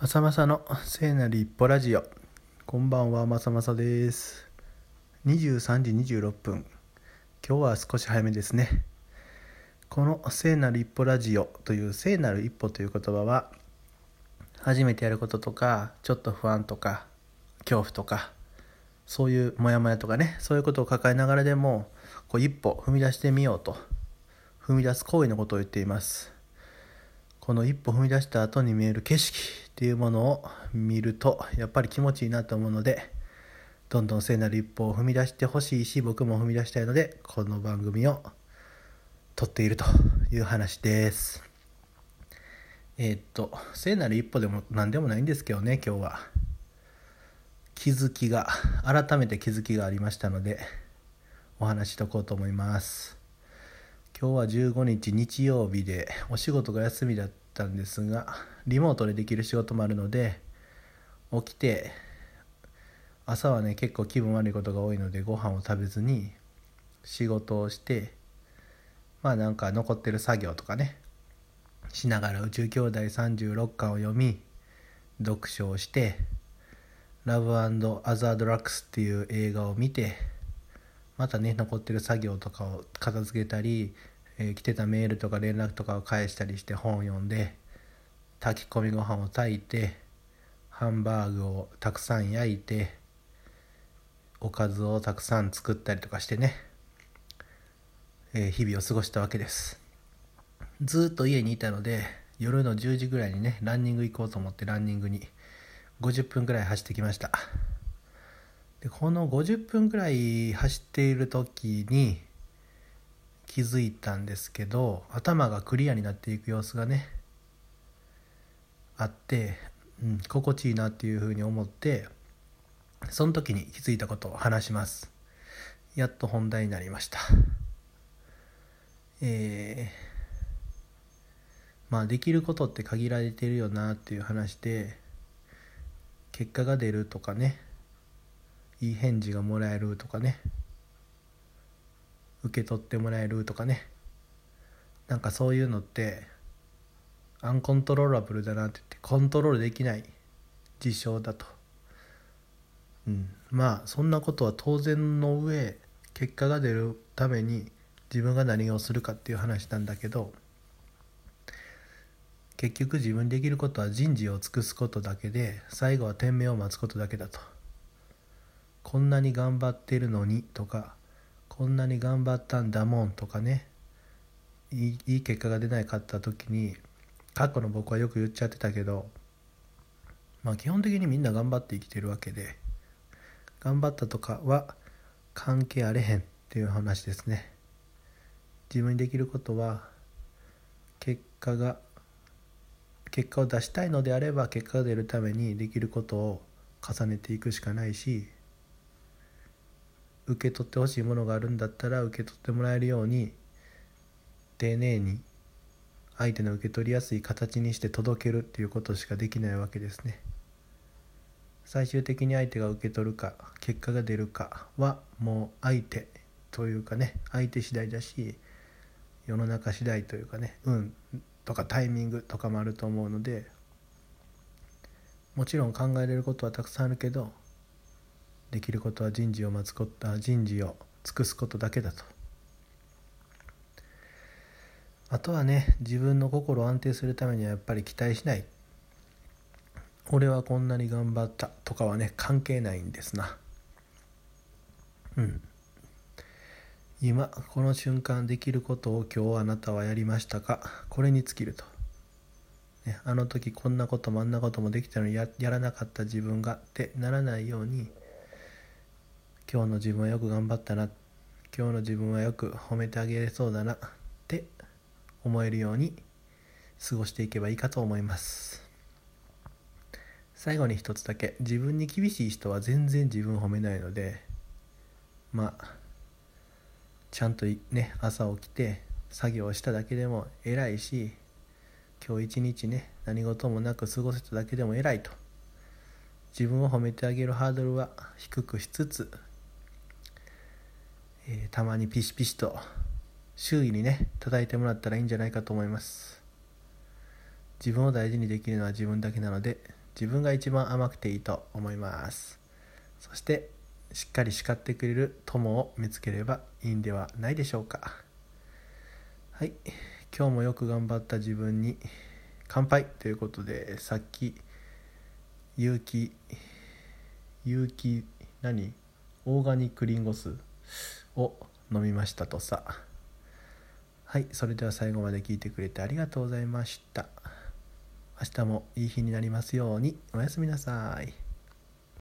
まさまさの聖なる一歩ラジオ。こんばんはまさまさです。23時26分。今日は少し早めですね。この聖なる一歩ラジオという聖なる一歩という言葉は初めてやることとかちょっと不安とか恐怖とかそういうモヤモヤとかねそういうことを抱えながらでもこう一歩踏み出してみようと踏み出す行為のことを言っています。この一歩踏み出した後に見える景色っていうものを見るとやっぱり気持ちいいなと思うのでどんどん聖なる一歩を踏み出してほしいし僕も踏み出したいのでこの番組を撮っているという話です。えー、っと聖なる一歩でも何でもないんですけどね今日は。気づきが改めて気づきがありましたのでお話ししとこうと思います。今日は15日日曜日でお仕事が休みだったんですがリモートでできる仕事もあるので起きて朝はね結構気分悪いことが多いのでご飯を食べずに仕事をしてまあなんか残ってる作業とかねしながら宇宙兄弟36巻を読み読書をしてラブアザードラックスっていう映画を見てまたね残ってる作業とかを片付けたり、えー、来てたメールとか連絡とかを返したりして本を読んで炊き込みご飯を炊いてハンバーグをたくさん焼いておかずをたくさん作ったりとかしてね、えー、日々を過ごしたわけです。ずっと家にいたので夜の10時ぐらいにねランニング行こうと思ってランニングに50分ぐらい走ってきました。でこの50分ぐらい走っている時に気づいたんですけど頭がクリアになっていく様子がねあって、うん、心地いいなっていうふうに思ってその時に気づいたことを話します。やっと本題になりました。えー、まあできることって限られてるよなっていう話で結果が出るとかねいい返事がもらえるとかね。受け取ってもらえるとかね。なんかそういうのってアンコントローラブルだなって言ってコントロールできない事象だと、うん、まあそんなことは当然の上結果が出るために自分が何をするかっていう話なんだけど結局自分できることは人事を尽くすことだけで最後は天命を待つことだけだと。こんなに頑張ってるのにとかこんなに頑張ったんだもんとかねいいいい結果が出なかった時に過去の僕はよく言っちゃってたけどまあ基本的にみんな頑張って生きてるわけで頑張ったとかは関係あれへんっていう話ですね。自分にできることは結果が結果を出したいのであれば結果が出るためにできることを重ねていくしかないし受け取ってほしいものがあるんだったら受け取ってもらえるように丁寧に相手の受け取りやすい形にして届けるっていうことしかできないわけですね。最終的に相手が受け取るか結果が出るかはもう相手というかね相手次第だし世の中次第というかね運とかタイミングとかもあると思うのでもちろん考えれることはたくさんあるけどできることは人事を待つこと人事を尽くすことだけだと。あとはね自分の心を安定するためにはやっぱり期待しない。俺はこんなに頑張ったとかはね関係ないんですな。うん。今この瞬間できることを今日あなたはやりましたか？これに尽きると、ね、あの時こんなこともあんなこともできたのにややらなかった自分がってならないように今日の自分はよく頑張ったな。今日の自分はよく褒めてあげれそうだな。って思えるように過ごしていけばいいかと思います。最後に一つだけ。自分に厳しい人は全然自分褒めないので。まあちゃんとね朝起きて作業をしただけでも偉いし今日一日ね何事もなく過ごせただけでも偉いと。自分を褒めてあげるハードルは低くしつつえー、たまにピシピシと周囲にね叩いてもらったらいいんじゃないかと思います。自分を大事にできるのは自分だけなので自分が一番甘くていいと思います。そしてしっかり叱ってくれる友を見つければいいんではないでしょうか。はい。今日もよく頑張った自分に乾杯ということでさっき有機有機何？オーガニックリンゴ酢。を飲みましたとさ。はいそれでは最後まで聞いてくれてありがとうございました。明日もいい日になりますように。おやすみなさい。